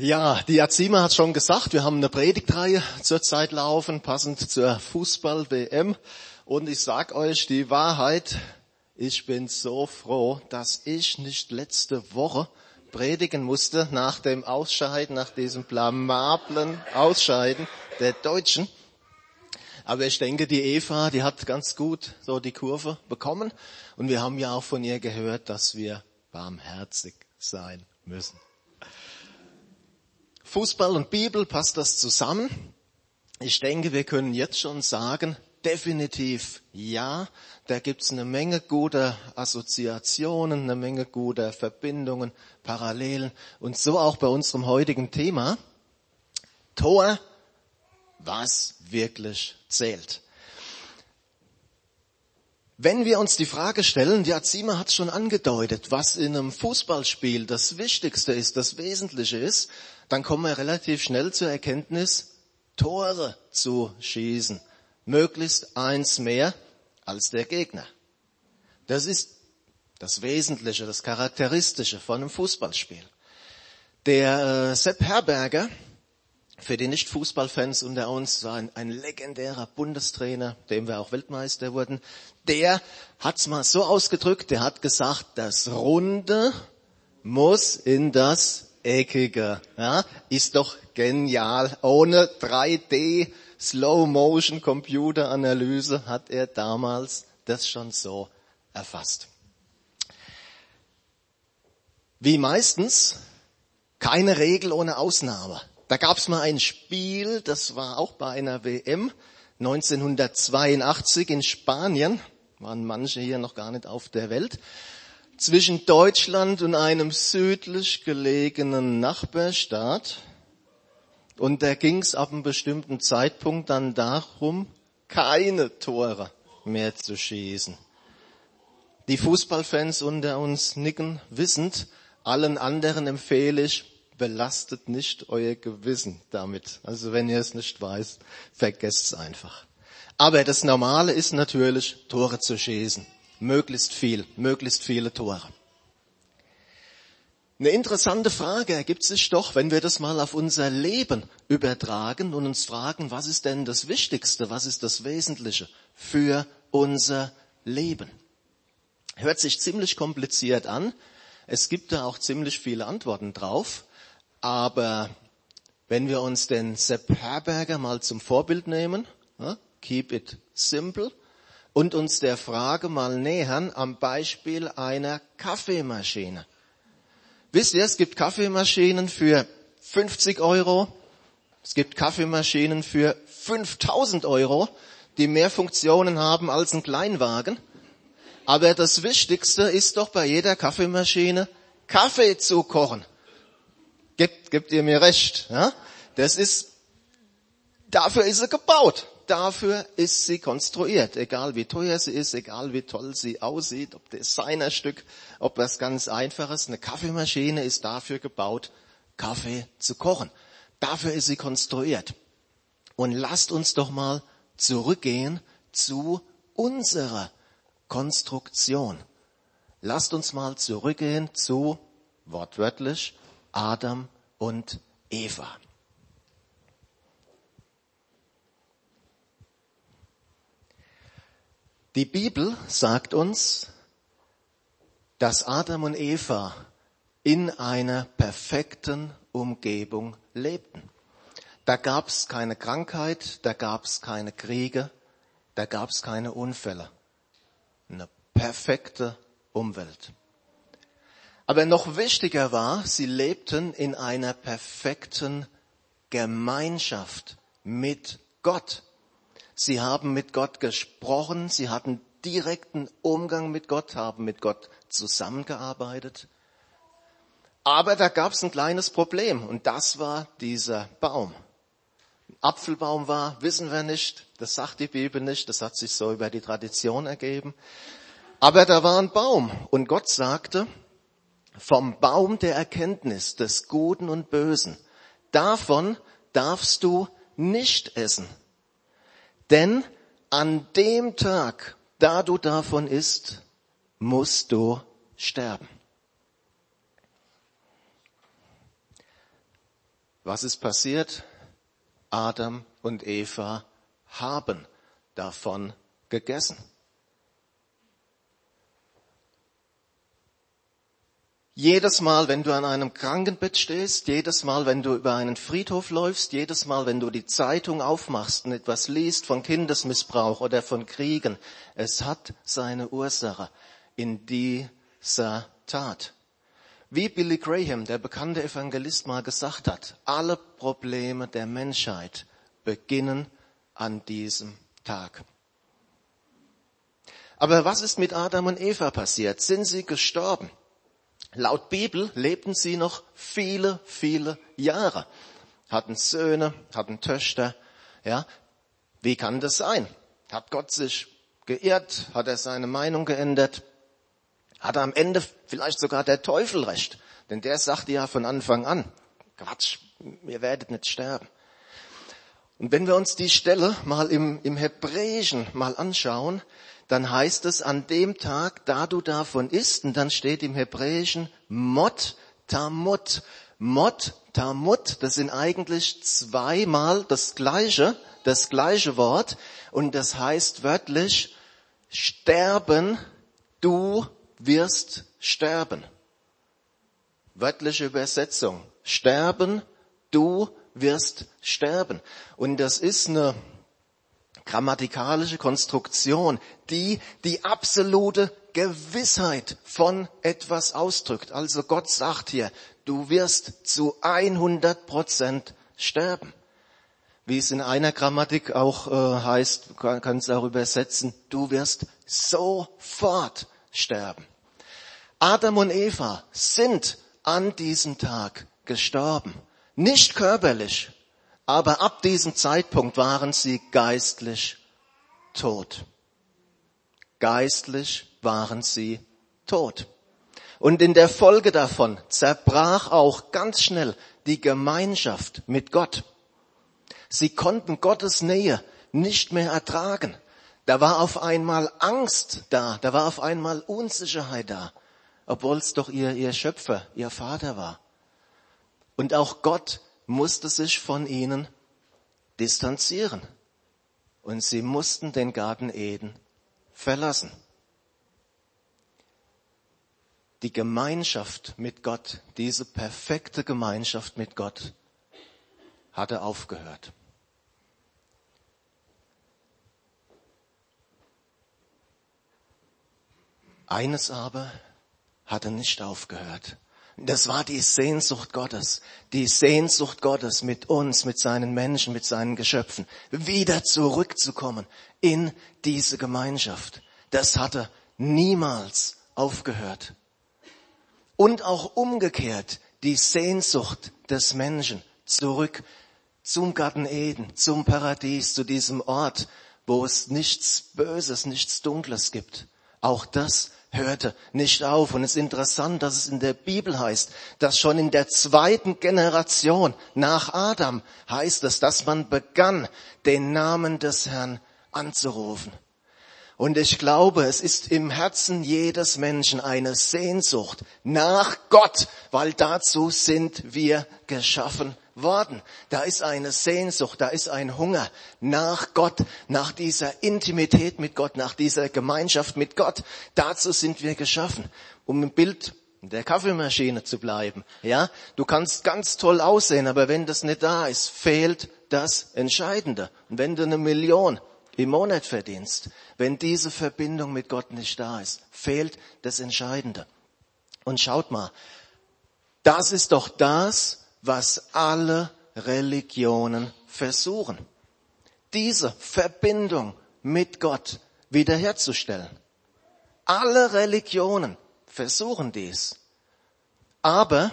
Ja, die Azima hat schon gesagt, wir haben eine Predigtreihe zurzeit laufen, passend zur Fußball-WM. Und ich sag euch die Wahrheit, ich bin so froh, dass ich nicht letzte Woche predigen musste nach dem Ausscheiden, nach diesem blamablen Ausscheiden der Deutschen. Aber ich denke, die Eva, die hat ganz gut so die Kurve bekommen. Und wir haben ja auch von ihr gehört, dass wir barmherzig sein müssen. Fußball und Bibel, passt das zusammen? Ich denke, wir können jetzt schon sagen, definitiv ja. Da gibt's eine Menge guter Assoziationen, eine Menge guter Verbindungen, Parallelen und so auch bei unserem heutigen Thema. Tor, was wirklich zählt. Wenn wir uns die Frage stellen, die Azima hat schon angedeutet, was in einem Fußballspiel das Wichtigste ist, das Wesentliche ist, dann kommen wir relativ schnell zur Erkenntnis, Tore zu schießen. Möglichst eins mehr als der Gegner. Das ist das Wesentliche, das Charakteristische von einem Fußballspiel. Der äh, Sepp Herberger, für die Nicht-Fußballfans unter uns, war ein, ein, legendärer Bundestrainer, dem wir auch Weltmeister wurden. Der hat's mal so ausgedrückt, der hat gesagt, das Runde muss in das Eckige. Ja, ist doch genial. Ohne 3D Slow Motion Computeranalyse hat er damals das schon so erfasst. Wie meistens keine Regel ohne Ausnahme. Da gab es mal ein Spiel, das war auch bei einer WM 1982 in Spanien, waren manche hier noch gar nicht auf der Welt zwischen Deutschland und einem südlich gelegenen Nachbarstaat. Und da ging es ab einem bestimmten Zeitpunkt dann darum, keine Tore mehr zu schießen. Die Fußballfans unter uns nicken wissend, allen anderen empfehle ich, belastet nicht euer Gewissen damit. Also wenn ihr es nicht weißt, vergesst es einfach. Aber das Normale ist natürlich, Tore zu schießen. Möglichst viel, möglichst viele Tore. Eine interessante Frage ergibt sich doch, wenn wir das mal auf unser Leben übertragen und uns fragen, was ist denn das Wichtigste, was ist das Wesentliche für unser Leben? Hört sich ziemlich kompliziert an. Es gibt da auch ziemlich viele Antworten drauf. Aber wenn wir uns den Sepp Herberger mal zum Vorbild nehmen, keep it simple, und uns der Frage mal nähern am Beispiel einer Kaffeemaschine. Wisst ihr, es gibt Kaffeemaschinen für 50 Euro, es gibt Kaffeemaschinen für 5000 Euro, die mehr Funktionen haben als ein Kleinwagen. Aber das Wichtigste ist doch bei jeder Kaffeemaschine, Kaffee zu kochen. Gebt, gebt ihr mir recht? Ja? Das ist, dafür ist sie gebaut dafür ist sie konstruiert. Egal wie teuer sie ist, egal wie toll sie aussieht, ob Designerstück, ob was ganz einfaches. Eine Kaffeemaschine ist dafür gebaut, Kaffee zu kochen. Dafür ist sie konstruiert. Und lasst uns doch mal zurückgehen zu unserer Konstruktion. Lasst uns mal zurückgehen zu, wortwörtlich, Adam und Eva. Die Bibel sagt uns, dass Adam und Eva in einer perfekten Umgebung lebten. Da gab es keine Krankheit, da gab es keine Kriege, da gab es keine Unfälle. Eine perfekte Umwelt. Aber noch wichtiger war, sie lebten in einer perfekten Gemeinschaft mit Gott. Sie haben mit Gott gesprochen, sie hatten direkten Umgang mit Gott, haben mit Gott zusammengearbeitet. Aber da gab es ein kleines Problem und das war dieser Baum. Apfelbaum war, wissen wir nicht, das sagt die Bibel nicht, das hat sich so über die Tradition ergeben. Aber da war ein Baum und Gott sagte, vom Baum der Erkenntnis des Guten und Bösen, davon darfst du nicht essen. Denn an dem Tag, da du davon isst, musst du sterben. Was ist passiert? Adam und Eva haben davon gegessen. Jedes Mal, wenn du an einem Krankenbett stehst, jedes Mal, wenn du über einen Friedhof läufst, jedes Mal, wenn du die Zeitung aufmachst und etwas liest von Kindesmissbrauch oder von Kriegen, es hat seine Ursache in dieser Tat. Wie Billy Graham, der bekannte Evangelist, mal gesagt hat, alle Probleme der Menschheit beginnen an diesem Tag. Aber was ist mit Adam und Eva passiert? Sind sie gestorben? Laut Bibel lebten sie noch viele, viele Jahre. Hatten Söhne, hatten Töchter. Ja, wie kann das sein? Hat Gott sich geirrt? Hat er seine Meinung geändert? Hat er am Ende vielleicht sogar der Teufel recht? Denn der sagte ja von Anfang an, Quatsch, ihr werdet nicht sterben. Und wenn wir uns die Stelle mal im, im Hebräischen mal anschauen, dann heißt es an dem Tag, da du davon isst, und dann steht im Hebräischen Mot Tamut. Mot Tamut, das sind eigentlich zweimal das gleiche, das gleiche Wort, und das heißt wörtlich sterben, du wirst sterben. Wörtliche Übersetzung. Sterben, du wirst sterben. Und das ist eine grammatikalische Konstruktion, die die absolute Gewissheit von etwas ausdrückt. Also Gott sagt hier, du wirst zu 100 Prozent sterben. Wie es in einer Grammatik auch äh, heißt, kann, kann es auch übersetzen, du wirst sofort sterben. Adam und Eva sind an diesem Tag gestorben. Nicht körperlich, aber ab diesem Zeitpunkt waren sie geistlich tot. Geistlich waren sie tot. Und in der Folge davon zerbrach auch ganz schnell die Gemeinschaft mit Gott. Sie konnten Gottes Nähe nicht mehr ertragen. Da war auf einmal Angst da, da war auf einmal Unsicherheit da, obwohl es doch ihr, ihr Schöpfer, ihr Vater war. Und auch Gott musste sich von ihnen distanzieren. Und sie mussten den Garten Eden verlassen. Die Gemeinschaft mit Gott, diese perfekte Gemeinschaft mit Gott, hatte aufgehört. Eines aber hatte nicht aufgehört. Das war die Sehnsucht Gottes, die Sehnsucht Gottes mit uns, mit seinen Menschen, mit seinen Geschöpfen, wieder zurückzukommen in diese Gemeinschaft. Das hatte niemals aufgehört. Und auch umgekehrt die Sehnsucht des Menschen zurück zum Garten Eden, zum Paradies, zu diesem Ort, wo es nichts Böses, nichts Dunkles gibt. Auch das hörte nicht auf. Und es ist interessant, dass es in der Bibel heißt, dass schon in der zweiten Generation nach Adam heißt es, dass man begann, den Namen des Herrn anzurufen. Und ich glaube, es ist im Herzen jedes Menschen eine Sehnsucht nach Gott, weil dazu sind wir geschaffen worden. Da ist eine Sehnsucht, da ist ein Hunger nach Gott, nach dieser Intimität mit Gott, nach dieser Gemeinschaft mit Gott. Dazu sind wir geschaffen, um im Bild der Kaffeemaschine zu bleiben. Ja, du kannst ganz toll aussehen, aber wenn das nicht da ist, fehlt das Entscheidende. Und wenn du eine Million im Monat verdienst, wenn diese Verbindung mit Gott nicht da ist, fehlt das Entscheidende. Und schaut mal, das ist doch das, was alle Religionen versuchen. Diese Verbindung mit Gott wiederherzustellen. Alle Religionen versuchen dies. Aber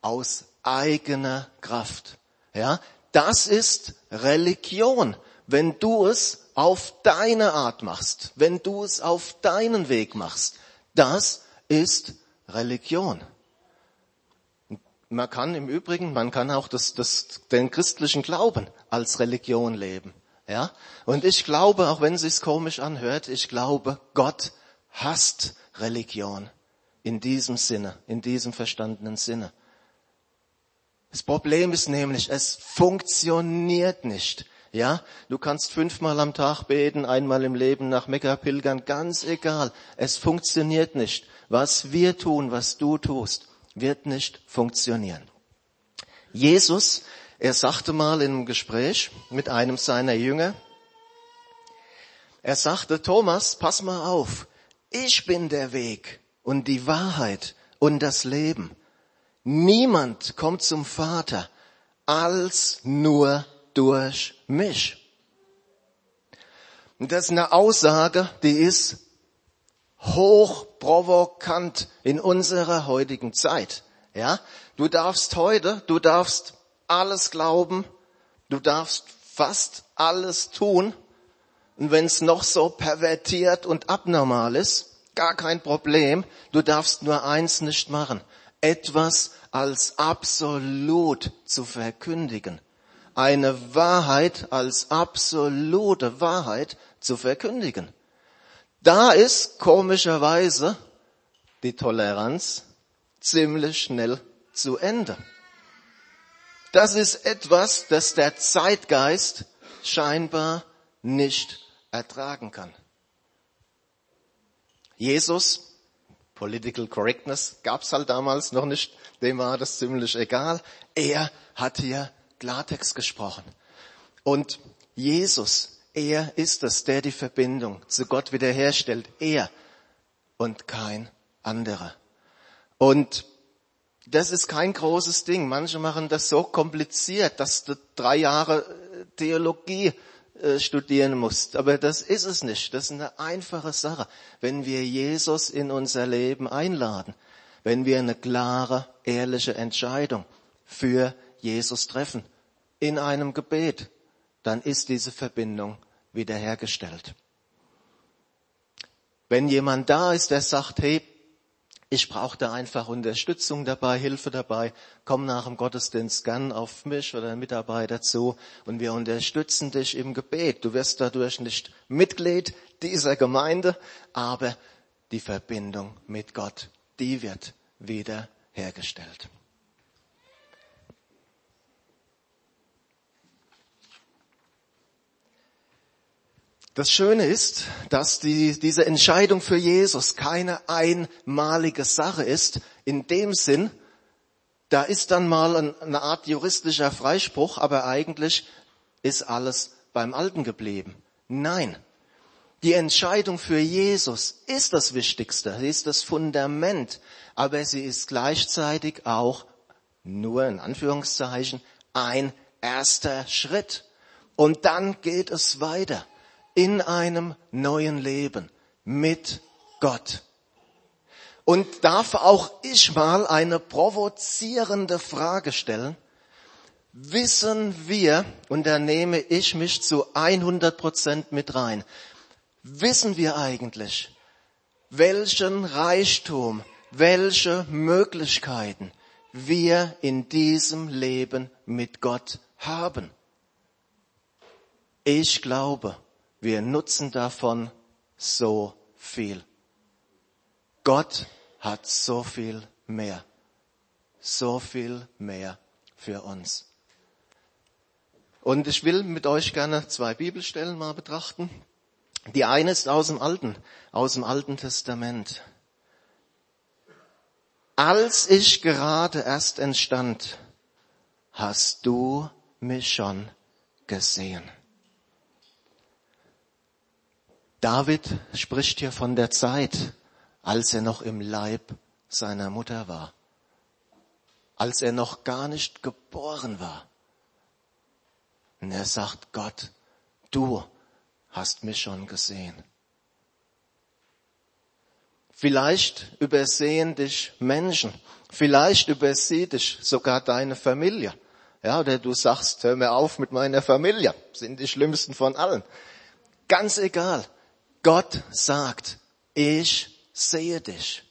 aus eigener Kraft. Ja, das ist Religion. Wenn du es auf deine Art machst, wenn du es auf deinen Weg machst, das ist Religion. Man kann im Übrigen, man kann auch das, das, den christlichen Glauben als Religion leben. Ja? Und ich glaube, auch wenn es sich komisch anhört, ich glaube, Gott hasst Religion in diesem Sinne, in diesem verstandenen Sinne. Das Problem ist nämlich, es funktioniert nicht. Ja, du kannst fünfmal am Tag beten, einmal im Leben nach Mekka pilgern, ganz egal. Es funktioniert nicht. Was wir tun, was du tust, wird nicht funktionieren. Jesus, er sagte mal in einem Gespräch mit einem seiner Jünger, er sagte, Thomas, pass mal auf, ich bin der Weg und die Wahrheit und das Leben. Niemand kommt zum Vater als nur durch mich. Und das ist eine Aussage, die ist hochprovokant in unserer heutigen Zeit. Ja, du darfst heute, du darfst alles glauben, du darfst fast alles tun. Und wenn es noch so pervertiert und abnormal ist, gar kein Problem. Du darfst nur eins nicht machen. Etwas als absolut zu verkündigen eine Wahrheit als absolute Wahrheit zu verkündigen. Da ist komischerweise die Toleranz ziemlich schnell zu Ende. Das ist etwas, das der Zeitgeist scheinbar nicht ertragen kann. Jesus, Political Correctness gab's halt damals noch nicht, dem war das ziemlich egal. Er hat hier Klartext gesprochen. Und Jesus, er ist es, der die Verbindung zu Gott wiederherstellt. Er und kein anderer. Und das ist kein großes Ding. Manche machen das so kompliziert, dass du drei Jahre äh, Theologie äh, studieren musst. Aber das ist es nicht. Das ist eine einfache Sache. Wenn wir Jesus in unser Leben einladen, wenn wir eine klare, ehrliche Entscheidung für Jesus treffen in einem Gebet, dann ist diese Verbindung wiederhergestellt. Wenn jemand da ist, der sagt, hey, ich brauche da einfach Unterstützung dabei, Hilfe dabei, komm nach dem Gottesdienst gern auf mich oder einen Mitarbeiter zu und wir unterstützen dich im Gebet. Du wirst dadurch nicht Mitglied dieser Gemeinde, aber die Verbindung mit Gott, die wird wiederhergestellt. Das Schöne ist, dass die, diese Entscheidung für Jesus keine einmalige Sache ist, in dem Sinn, da ist dann mal eine Art juristischer Freispruch, aber eigentlich ist alles beim Alten geblieben. Nein, die Entscheidung für Jesus ist das Wichtigste, sie ist das Fundament, aber sie ist gleichzeitig auch nur in Anführungszeichen ein erster Schritt. Und dann geht es weiter in einem neuen Leben mit Gott. Und darf auch ich mal eine provozierende Frage stellen? Wissen wir, und da nehme ich mich zu 100 Prozent mit rein, wissen wir eigentlich, welchen Reichtum, welche Möglichkeiten wir in diesem Leben mit Gott haben? Ich glaube, wir nutzen davon so viel. Gott hat so viel mehr, so viel mehr für uns. Und ich will mit euch gerne zwei Bibelstellen mal betrachten. Die eine ist aus dem Alten, aus dem Alten Testament. Als ich gerade erst entstand, hast du mich schon gesehen. David spricht hier von der Zeit, als er noch im Leib seiner Mutter war, als er noch gar nicht geboren war. Und er sagt, Gott, du hast mich schon gesehen. Vielleicht übersehen dich Menschen, vielleicht übersieht dich sogar deine Familie. Ja, oder du sagst, hör mir auf mit meiner Familie, sind die schlimmsten von allen. Ganz egal. Gott sagt, ich sehe dich.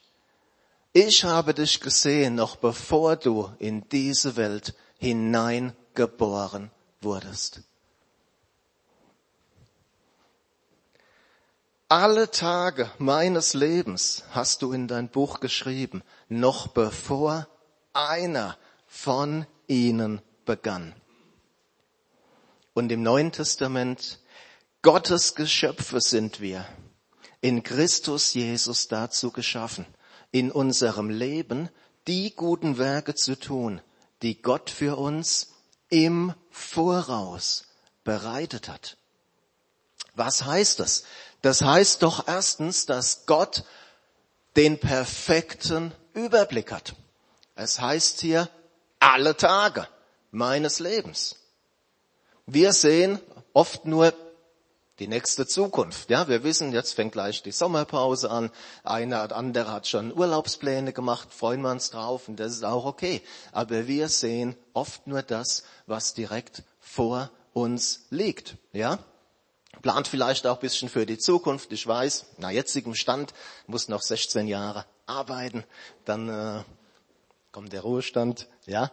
Ich habe dich gesehen, noch bevor du in diese Welt hineingeboren wurdest. Alle Tage meines Lebens hast du in dein Buch geschrieben, noch bevor einer von ihnen begann. Und im Neuen Testament, Gottes Geschöpfe sind wir, in Christus Jesus dazu geschaffen, in unserem Leben die guten Werke zu tun, die Gott für uns im Voraus bereitet hat. Was heißt das? Das heißt doch erstens, dass Gott den perfekten Überblick hat. Es heißt hier alle Tage meines Lebens. Wir sehen oft nur die nächste Zukunft. Ja, wir wissen, jetzt fängt gleich die Sommerpause an. Einer oder andere hat schon Urlaubspläne gemacht, freuen wir uns drauf und das ist auch okay. Aber wir sehen oft nur das, was direkt vor uns liegt. Ja, plant vielleicht auch ein bisschen für die Zukunft. Ich weiß, nach jetzigem Stand muss noch 16 Jahre arbeiten, dann äh, kommt der Ruhestand. Ja,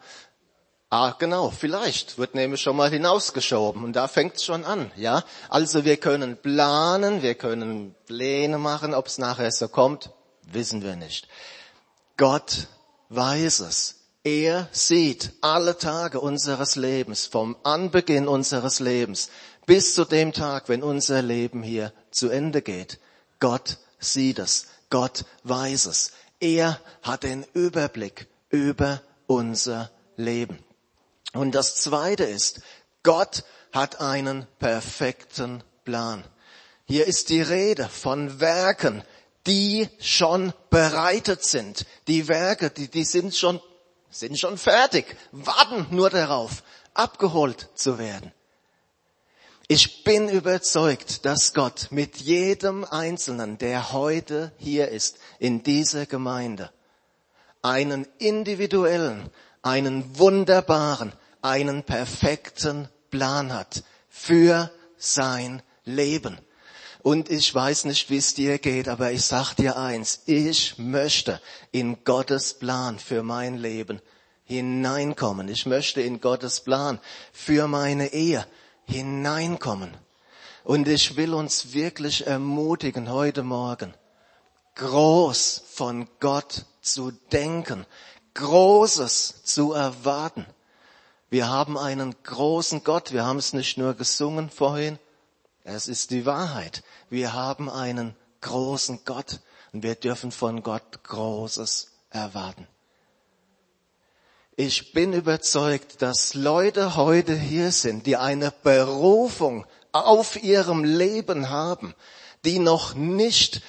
Ah, genau, vielleicht wird nämlich schon mal hinausgeschoben und da fängt es schon an, ja. Also wir können planen, wir können Pläne machen, ob es nachher so kommt, wissen wir nicht. Gott weiß es. Er sieht alle Tage unseres Lebens, vom Anbeginn unseres Lebens bis zu dem Tag, wenn unser Leben hier zu Ende geht. Gott sieht es. Gott weiß es. Er hat den Überblick über unser Leben. Und das Zweite ist, Gott hat einen perfekten Plan. Hier ist die Rede von Werken, die schon bereitet sind. Die Werke, die, die sind schon, sind schon fertig, warten nur darauf, abgeholt zu werden. Ich bin überzeugt, dass Gott mit jedem Einzelnen, der heute hier ist, in dieser Gemeinde, einen individuellen, einen wunderbaren, einen perfekten Plan hat für sein Leben. Und ich weiß nicht, wie es dir geht, aber ich sag dir eins, ich möchte in Gottes Plan für mein Leben hineinkommen. Ich möchte in Gottes Plan für meine Ehe hineinkommen. Und ich will uns wirklich ermutigen heute Morgen, groß von Gott zu denken, Großes zu erwarten. Wir haben einen großen Gott. Wir haben es nicht nur gesungen vorhin. Es ist die Wahrheit. Wir haben einen großen Gott und wir dürfen von Gott Großes erwarten. Ich bin überzeugt, dass Leute heute hier sind, die eine Berufung auf ihrem Leben haben, die noch nicht,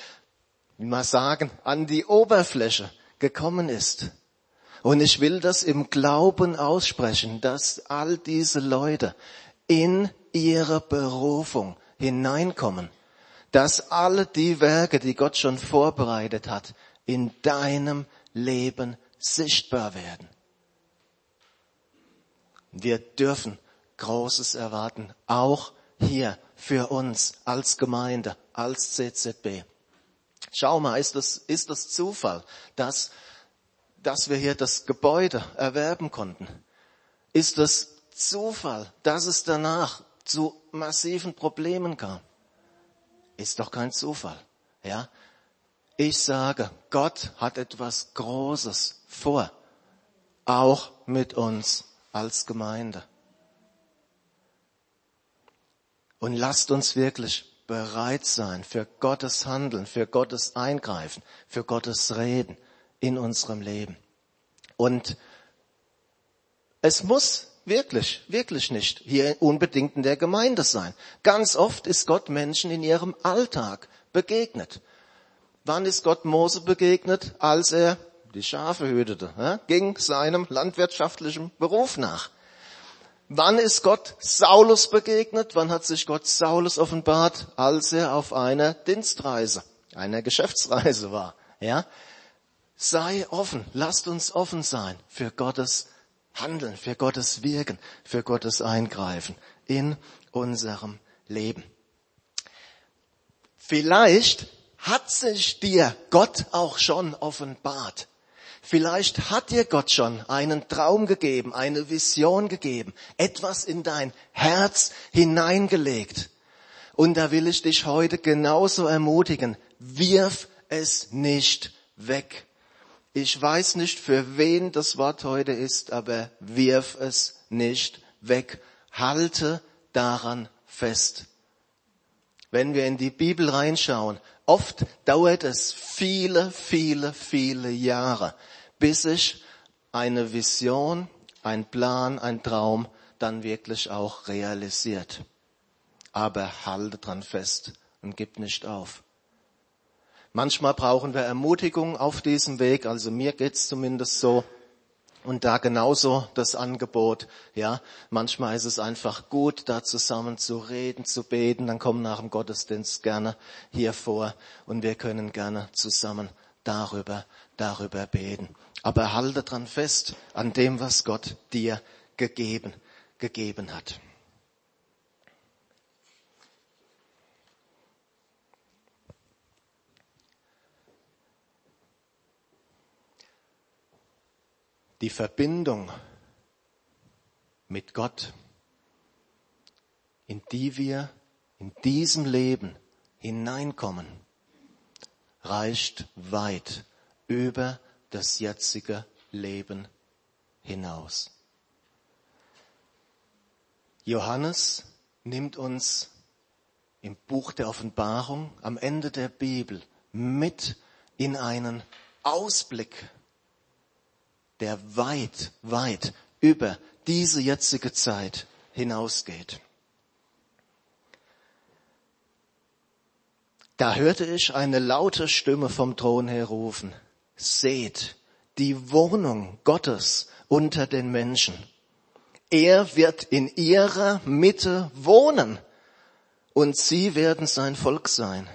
wie man sagen, an die Oberfläche gekommen ist. Und ich will das im Glauben aussprechen, dass all diese Leute in ihre Berufung hineinkommen, dass alle die Werke, die Gott schon vorbereitet hat, in deinem Leben sichtbar werden. Wir dürfen Großes erwarten, auch hier für uns als Gemeinde, als CZB. Schau mal, ist das, ist das Zufall, dass dass wir hier das Gebäude erwerben konnten? Ist es Zufall, dass es danach zu massiven Problemen kam? Ist doch kein Zufall, ja? Ich sage, Gott hat etwas Großes vor, auch mit uns als Gemeinde. Und lasst uns wirklich bereit sein für Gottes Handeln, für Gottes Eingreifen, für Gottes Reden in unserem Leben. Und es muss wirklich, wirklich nicht hier unbedingt in der Gemeinde sein. Ganz oft ist Gott Menschen in ihrem Alltag begegnet. Wann ist Gott Mose begegnet? Als er die Schafe hütete, ja, ging seinem landwirtschaftlichen Beruf nach. Wann ist Gott Saulus begegnet? Wann hat sich Gott Saulus offenbart? Als er auf einer Dienstreise, einer Geschäftsreise war. Ja, Sei offen, lasst uns offen sein für Gottes Handeln, für Gottes Wirken, für Gottes Eingreifen in unserem Leben. Vielleicht hat sich dir Gott auch schon offenbart. Vielleicht hat dir Gott schon einen Traum gegeben, eine Vision gegeben, etwas in dein Herz hineingelegt. Und da will ich dich heute genauso ermutigen, wirf es nicht weg. Ich weiß nicht, für wen das Wort heute ist, aber wirf es nicht weg. Halte daran fest. Wenn wir in die Bibel reinschauen, oft dauert es viele, viele, viele Jahre, bis sich eine Vision, ein Plan, ein Traum dann wirklich auch realisiert. Aber halte dran fest und gib nicht auf. Manchmal brauchen wir Ermutigung auf diesem Weg, also mir geht's zumindest so. Und da genauso das Angebot, ja. Manchmal ist es einfach gut, da zusammen zu reden, zu beten. Dann kommen nach dem Gottesdienst gerne hier vor und wir können gerne zusammen darüber, darüber beten. Aber halte dran fest an dem, was Gott dir gegeben, gegeben hat. Die Verbindung mit Gott, in die wir in diesem Leben hineinkommen, reicht weit über das jetzige Leben hinaus. Johannes nimmt uns im Buch der Offenbarung am Ende der Bibel mit in einen Ausblick der weit, weit über diese jetzige Zeit hinausgeht. Da hörte ich eine laute Stimme vom Thron her rufen, seht die Wohnung Gottes unter den Menschen. Er wird in ihrer Mitte wohnen und sie werden sein Volk sein.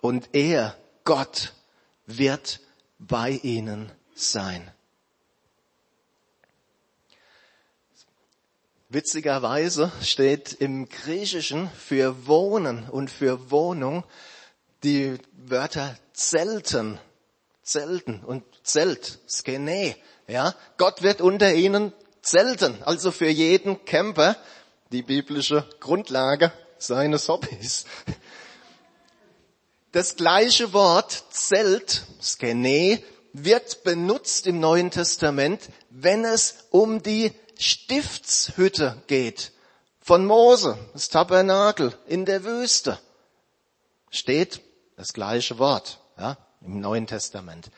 Und er, Gott, wird bei ihnen sein. Witzigerweise steht im Griechischen für Wohnen und für Wohnung die Wörter Zelten, Zelten und Zelt, Skene. Ja, Gott wird unter ihnen zelten, also für jeden Camper die biblische Grundlage seines Hobbys. Das gleiche Wort Zelt, Skene, wird benutzt im Neuen Testament, wenn es um die Stiftshütte geht, von Mose, das Tabernakel in der Wüste, steht das gleiche Wort ja, im Neuen Testament.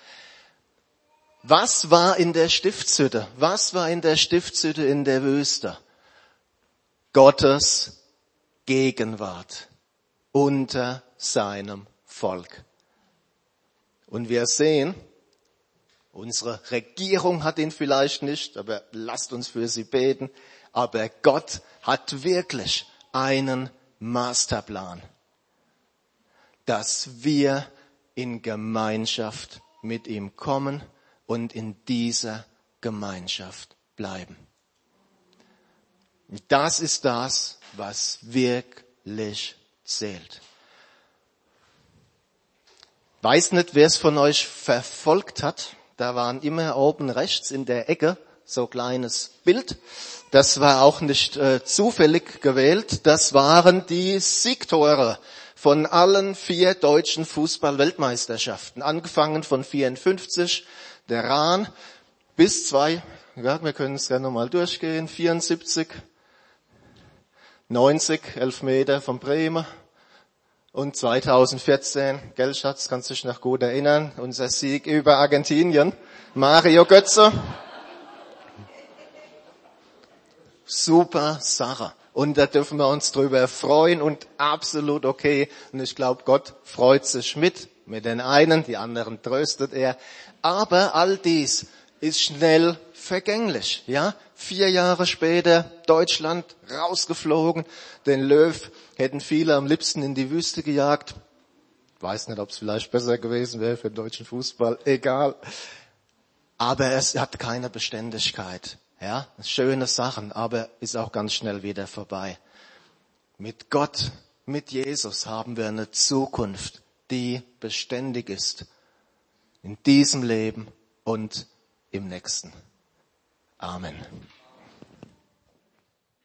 Was war in der Stiftshütte? Was war in der Stiftshütte in der Wüste? Gottes Gegenwart unter seinem Volk. Und wir sehen, Unsere Regierung hat ihn vielleicht nicht, aber lasst uns für sie beten. Aber Gott hat wirklich einen Masterplan, dass wir in Gemeinschaft mit ihm kommen und in dieser Gemeinschaft bleiben. Das ist das, was wirklich zählt. Weiß nicht, wer es von euch verfolgt hat. Da waren immer oben rechts in der Ecke so kleines Bild. Das war auch nicht äh, zufällig gewählt. Das waren die Siegtore von allen vier deutschen Fußball-Weltmeisterschaften. Angefangen von 54, der Rahn, bis zwei, ja, wir können es gerne nochmal durchgehen, 74, 90, Elfmeter von Bremen, und 2014, gell Schatz, kannst du dich noch gut erinnern, unser Sieg über Argentinien, Mario Götze. Super Sache. Und da dürfen wir uns drüber freuen und absolut okay. Und ich glaube, Gott freut sich mit. Mit den einen, die anderen tröstet er. Aber all dies ist schnell vergänglich, ja? Vier Jahre später Deutschland rausgeflogen, den Löw hätten viele am liebsten in die Wüste gejagt. Weiß nicht, ob es vielleicht besser gewesen wäre für den deutschen Fußball. Egal. Aber es hat keine Beständigkeit. Ja, schöne Sachen, aber ist auch ganz schnell wieder vorbei. Mit Gott, mit Jesus haben wir eine Zukunft, die beständig ist. In diesem Leben und im nächsten. Amen.